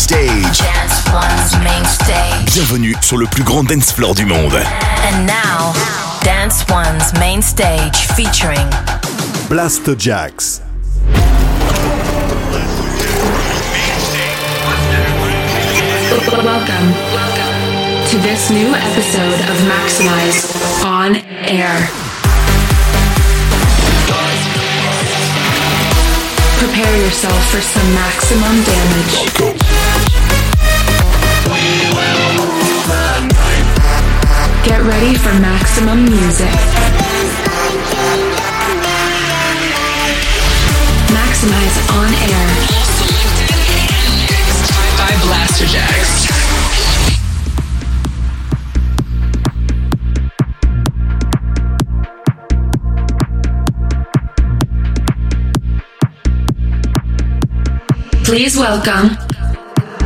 stage. Dance One's main stage. Bienvenue sur le plus grand dance floor du monde. And now, Dance One's main stage featuring Blasterjaxx. Welcome. to this new episode of Maximize on Air. Prepare yourself for some maximum damage. Get ready for maximum music. Maximize on air. by Blasterjaxx. Please welcome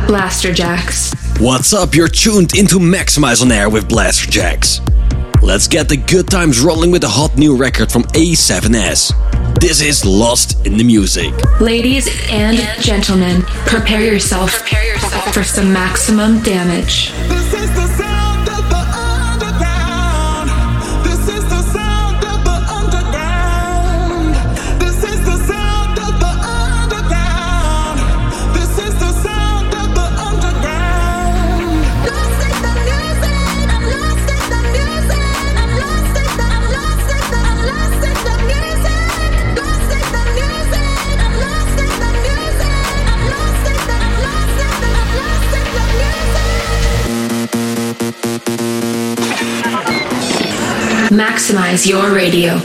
Blasterjaxx. What's up? You're tuned into Maximize on Air with Blasterjaxx. Let's get the good times rolling with a hot new record from A7S. This is Lost in the Music. Ladies and gentlemen, prepare yourself, prepare yourself for some maximum damage. Maximize your radio.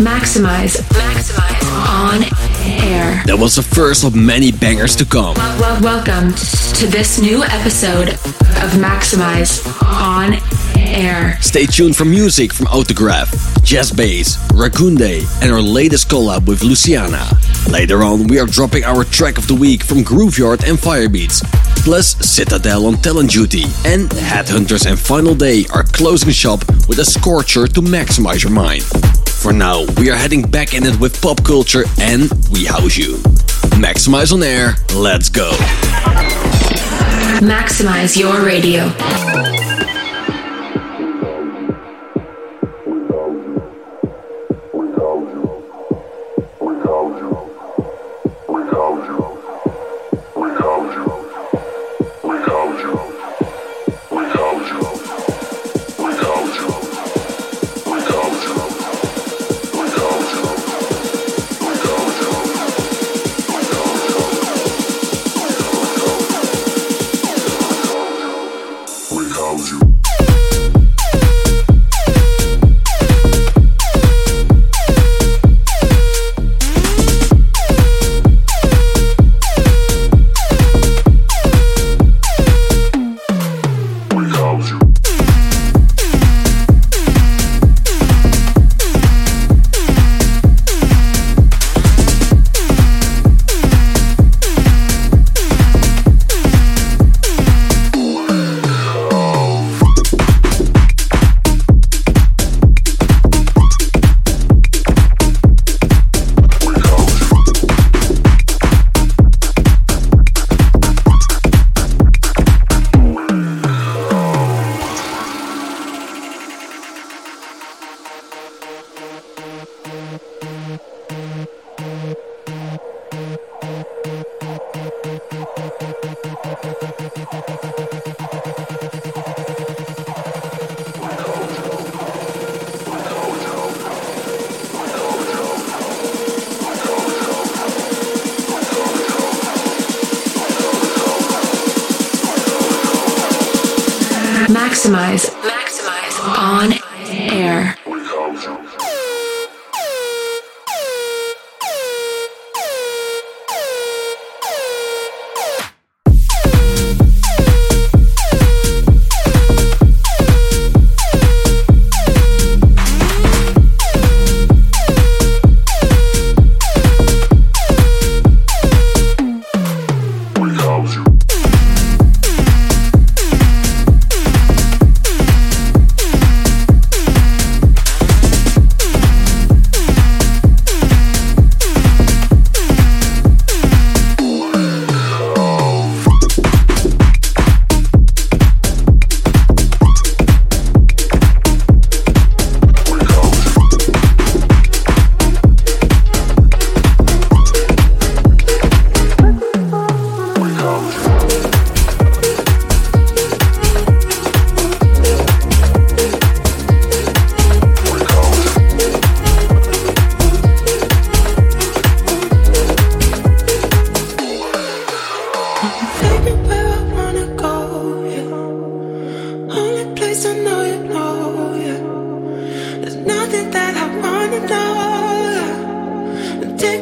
Maximize, maximize on air. That was the first of many bangers to come. Well, welcome to this new episode of Maximize on air. Stay tuned for music from Autograph, Jazz Bass, Ragunde, and our latest collab with Luciana. Later on, we are dropping our track of the week from Grooveyard and Firebeats. Plus, Citadel on Talent Duty, and Headhunters and Final Day are closing shop with a scorcher to maximize your mind. For now, we are heading back in it with pop culture and we house you. Maximize on air, let's go. Maximize your radio.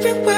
Are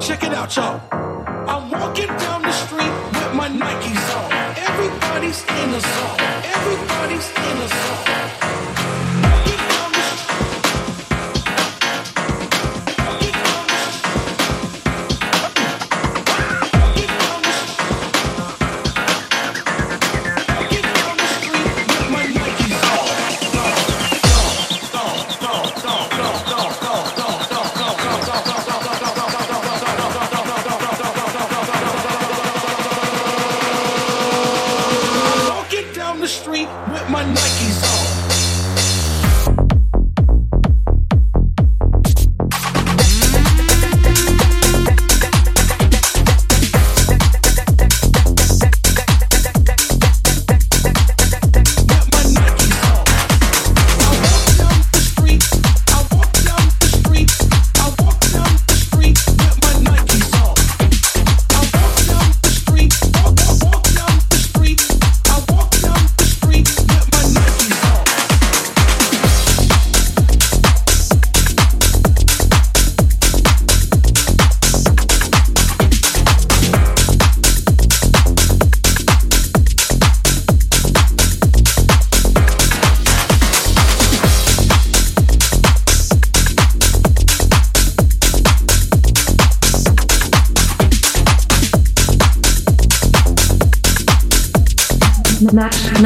Check it out, y'all. I'm walking down the street with my Nikes on. Everybody's in the zone. Everybody's in the zone.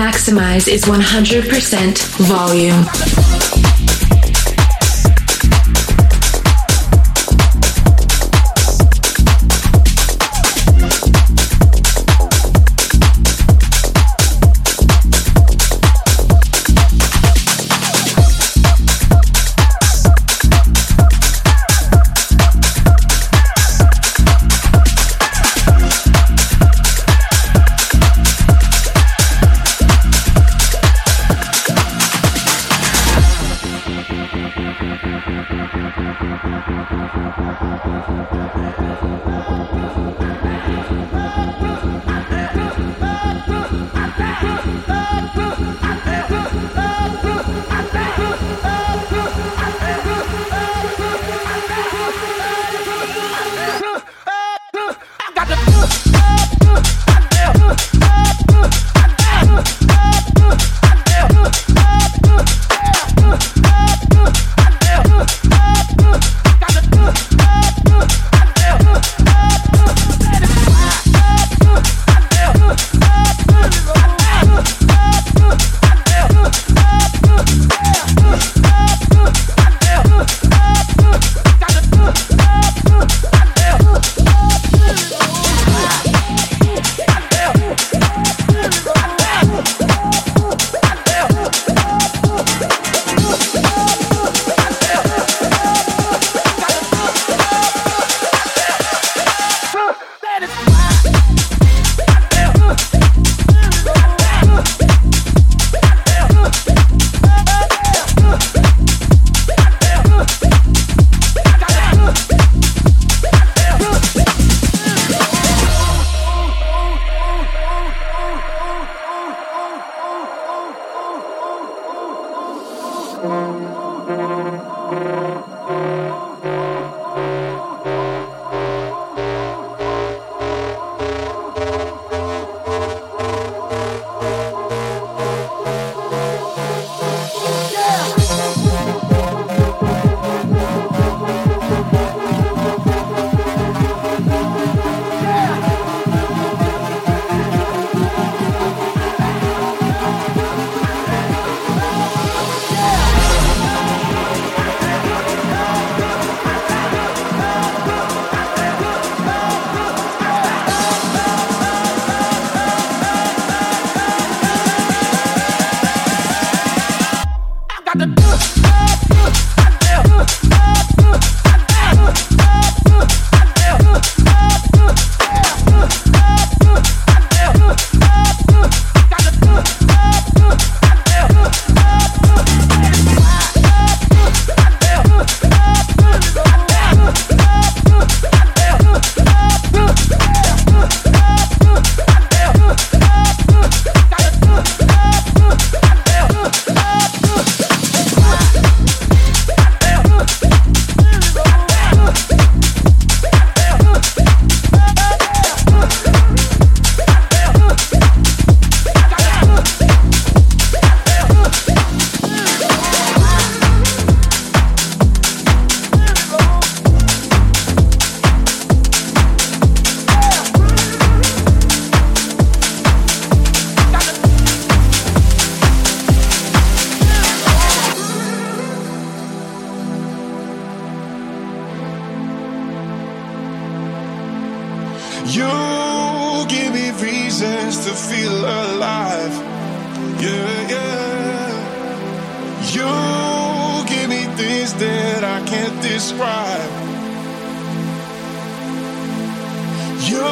Maximize is 100% volume. Yeah, yeah. You give me things that I can't describe. You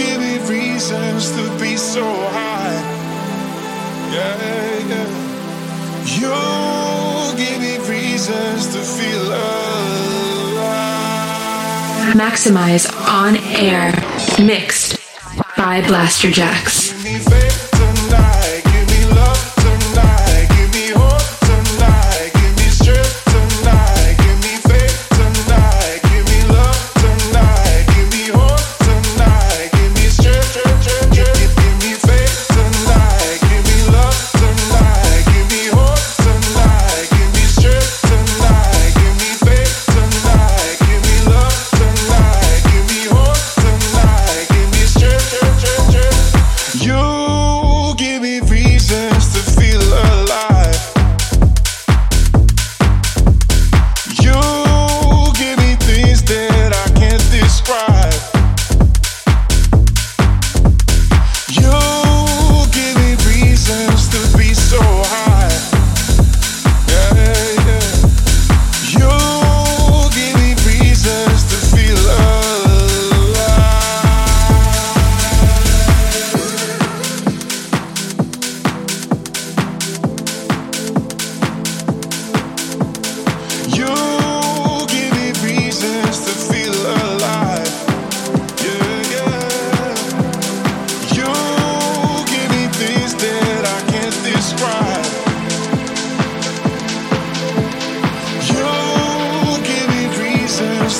give me reasons to be so high. Yeah, yeah. You give me reasons to feel alive. Maximize on air, mixed by Blasterjaxx.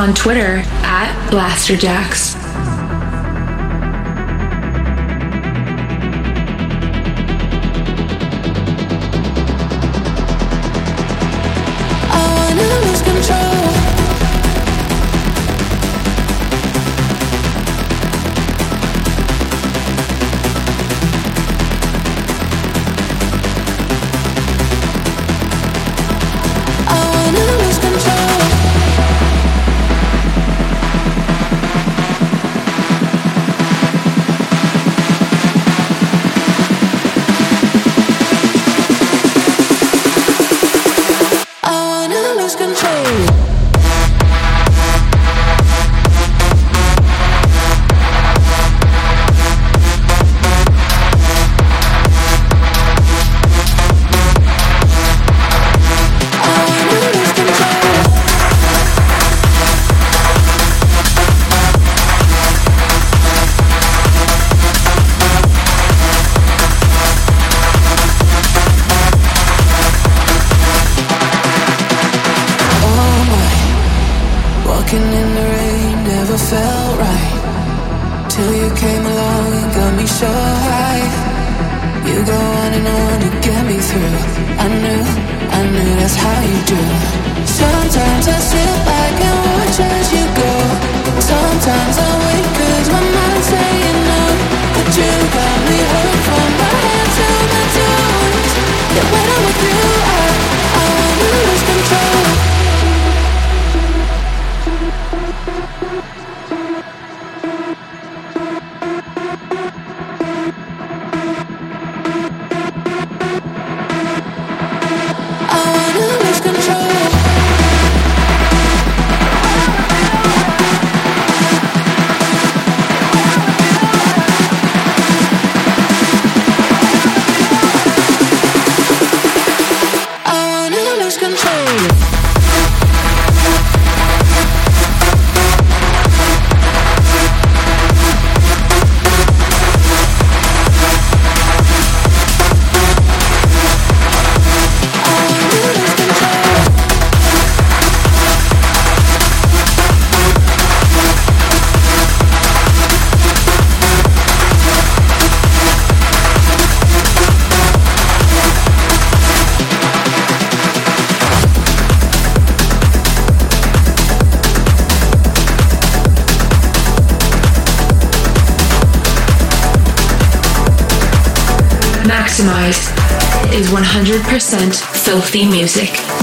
on Twitter at Blasterjaxx. 100% filthy music.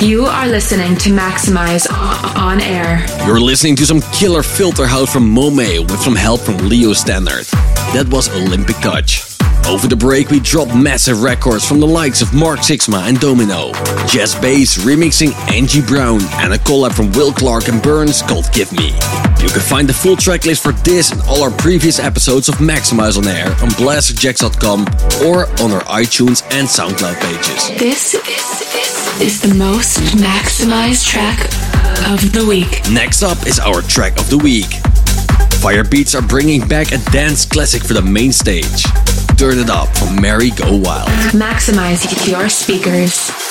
You are listening to Maximize on air. You're listening to some killer filter house from Mome with some help from Leo Stannard. That was Olympic Touch. Over the break, we dropped massive records from the likes of Mark Sixma and Domino, Jazz Bass remixing Angie Brown, and a collab from Will Clarke and Burns called Give Me. You can find the full tracklist for this and all our previous episodes of Maximize on Air on blasterjaxx.com or on our iTunes and SoundCloud pages. This, this is the most maximized track of the week. Next up is our track of the week. Firebeatz are bringing back a dance classic for the main stage. Turn it up from Mary Go Wild. Maximize your speakers.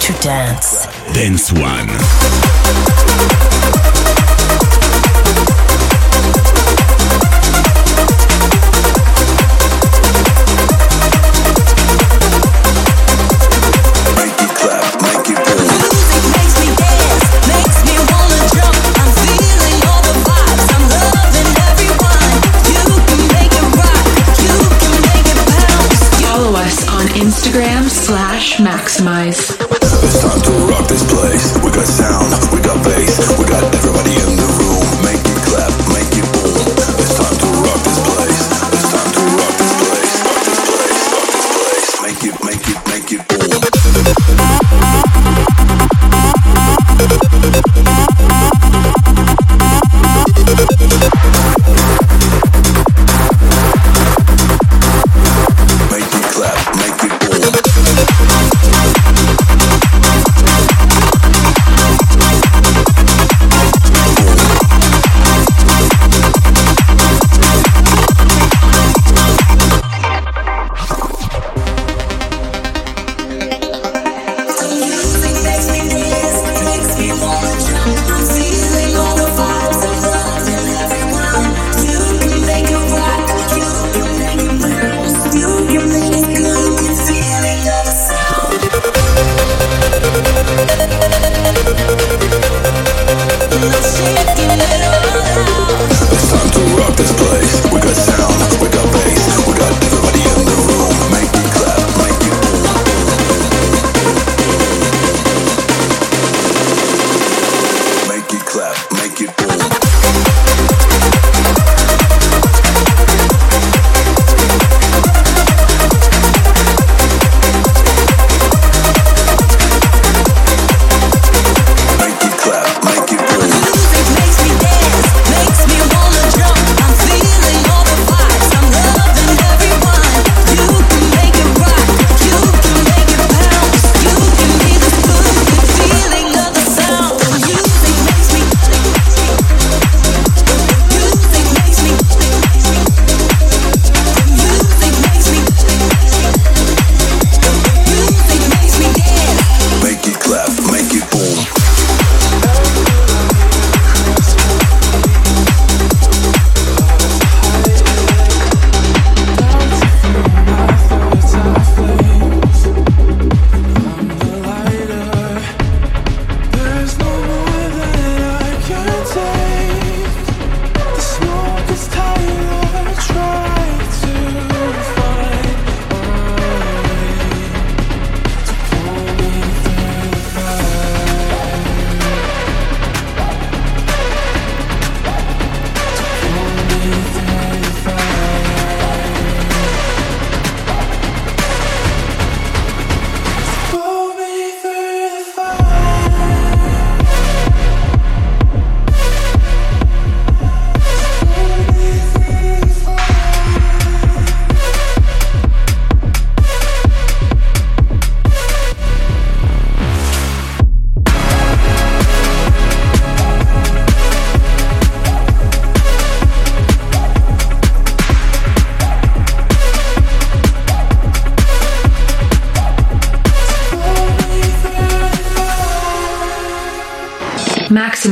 to dance. Dance One. It's time to rock this place. We got sound.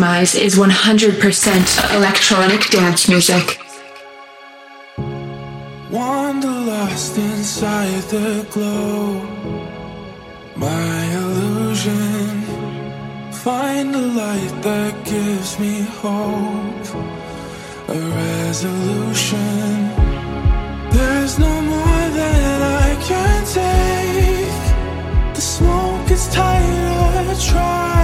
Is 100% electronic dance music. Inside the glow. My illusion. Find light that gives me hope. A resolution. There's no more that I can take. The smoke is. Try.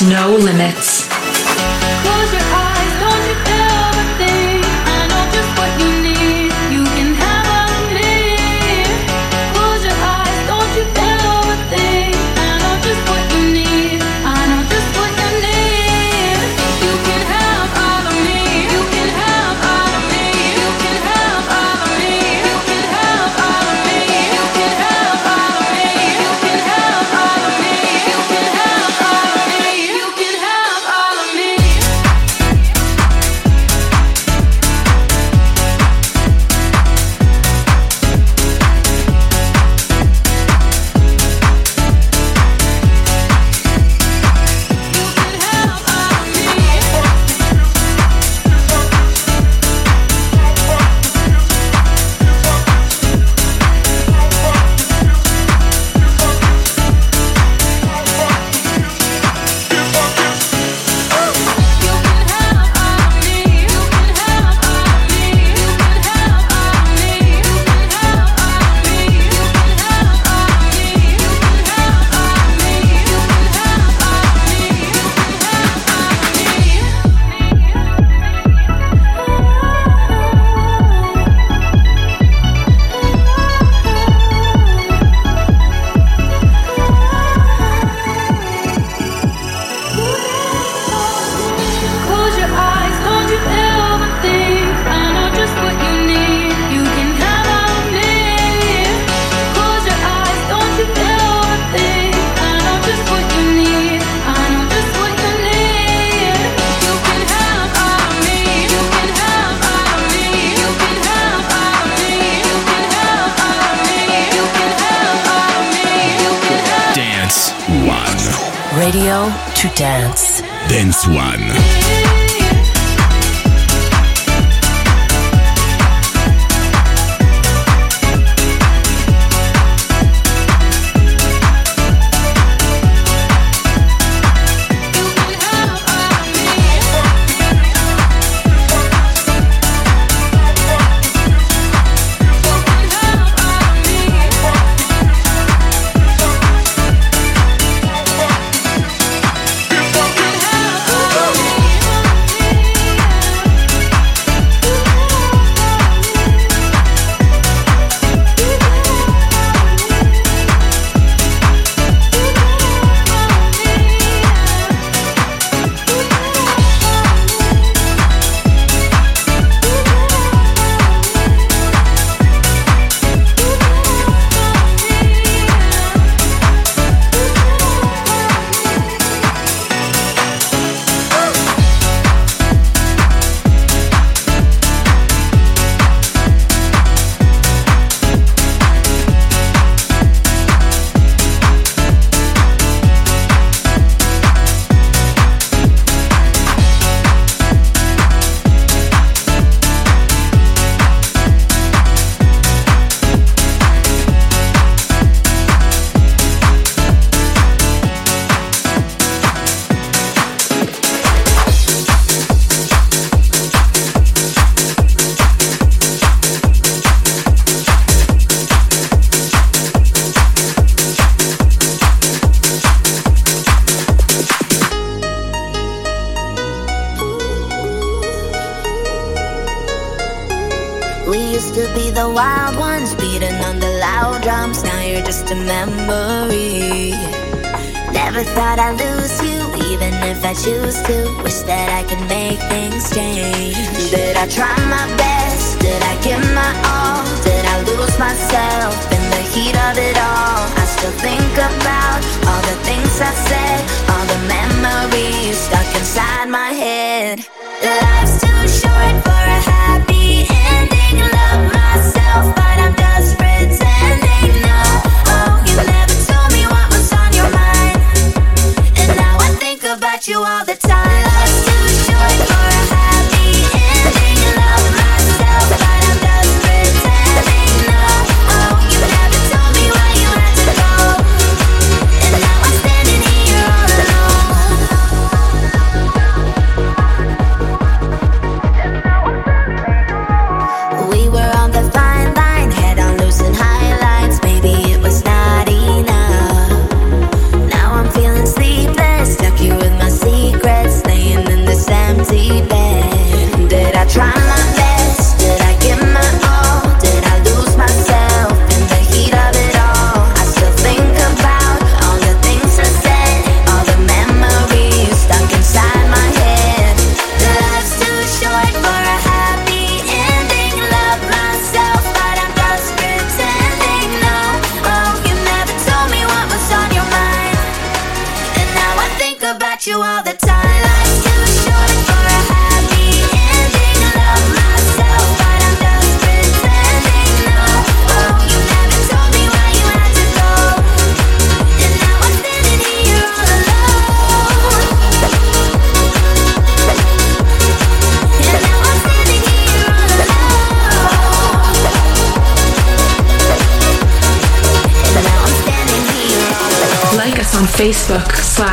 no limits.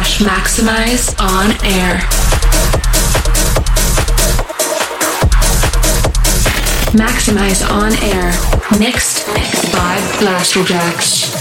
slash maximize on air. Maximize on air. Mixed by Blasterjaxx.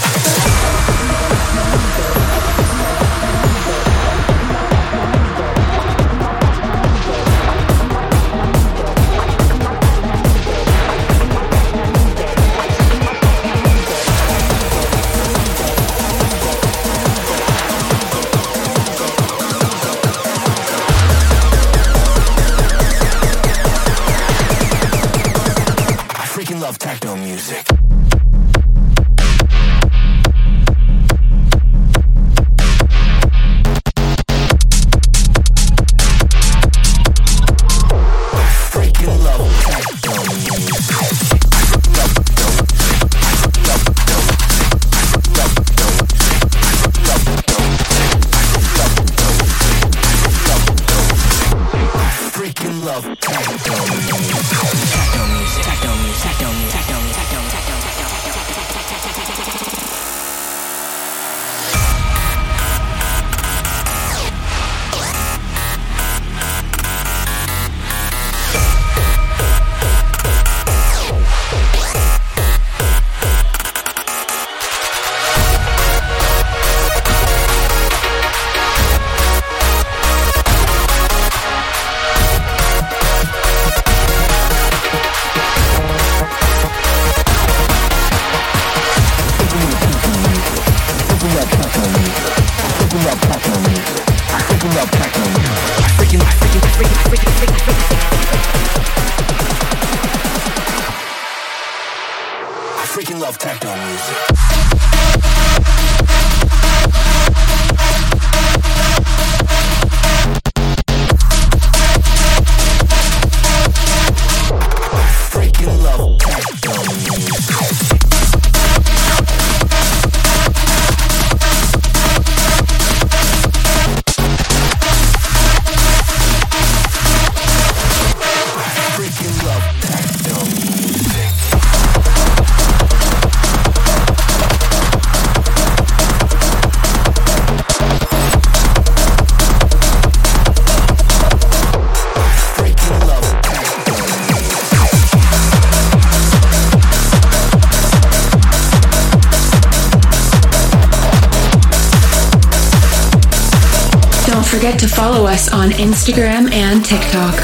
Don't forget to follow us on Instagram and TikTok.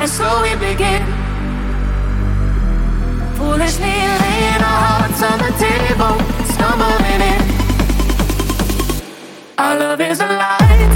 And so we begin. Foolishly laying our hearts on the table, stumbling in. Our love is alive.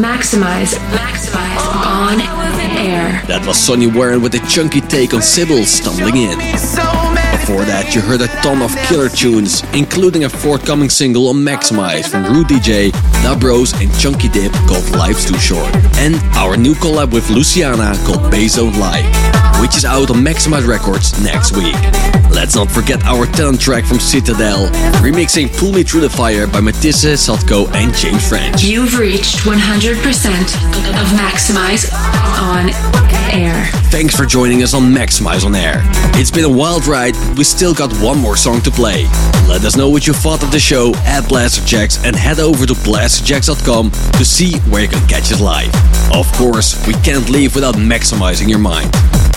Maximize, maximize on air. That was Sonny Wharton with a chunky take on CYRIL stumbling in. Before that, you heard a ton of killer tunes, including a forthcoming single on Maximize from Rude DJ, Da Bros, and Chunky Dip called Life's Too Short. And our new collab with Luciana called Bayzone Live, which is out on Maximize Records next week. Let's not forget our talent track from Citadel, remixing Pull Me Through the Fire by Matisse, Sadko, and James French. You've reached 100% of Maximize on air. Thanks for joining us on Maximize on Air. It's been a wild ride, but we still got one more song to play. Let us know what you thought of the show at Blaster Blasterjaxx and head over to blasterjaxx.com to see where you can catch it live. Of course, we can't leave without maximizing your mind.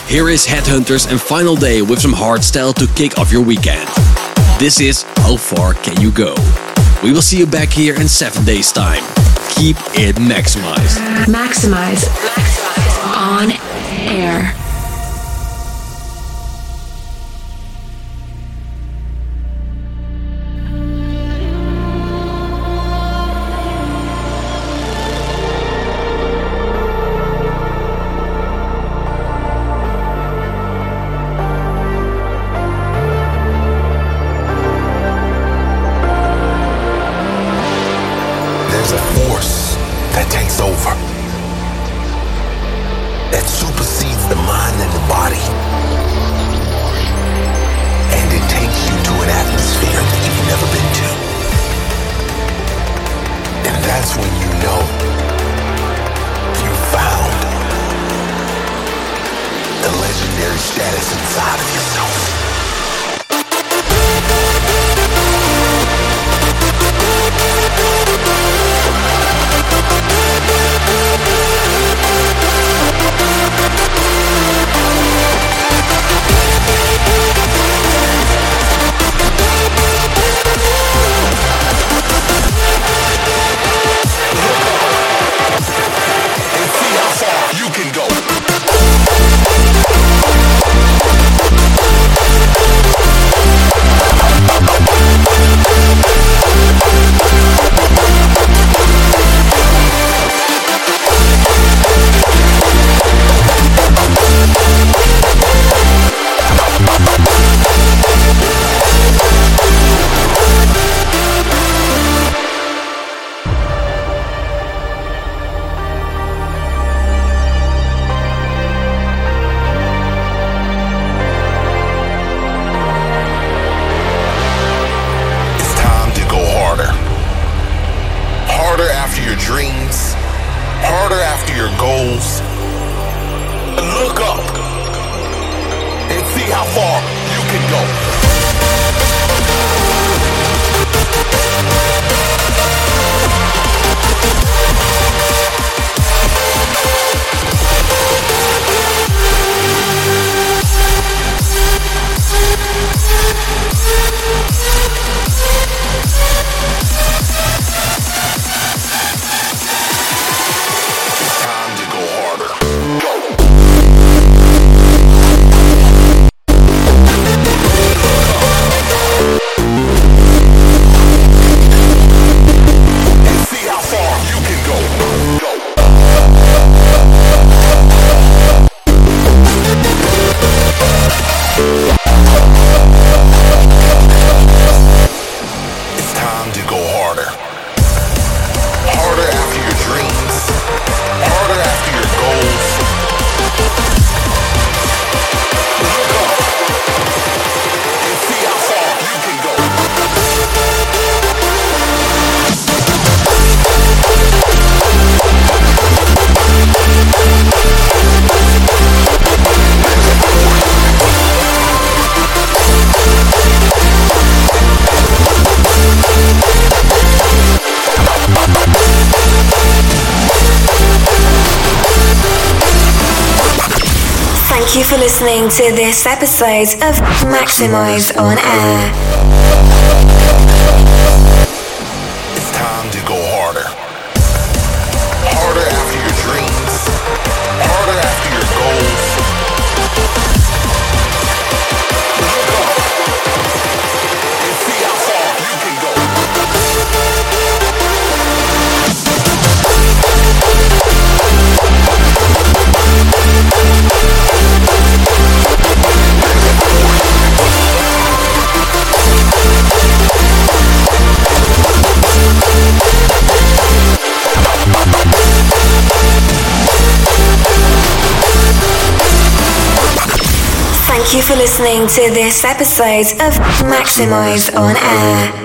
Here is Headhunterz and Final Day with some hardstyle to kick off your weekend. This is How Far Can You Go? We will see you back here in seven days' time. Keep it maximized. Maximize, maximize on air. episode of Maximize on Air. listening to this episode of Maximize on Air.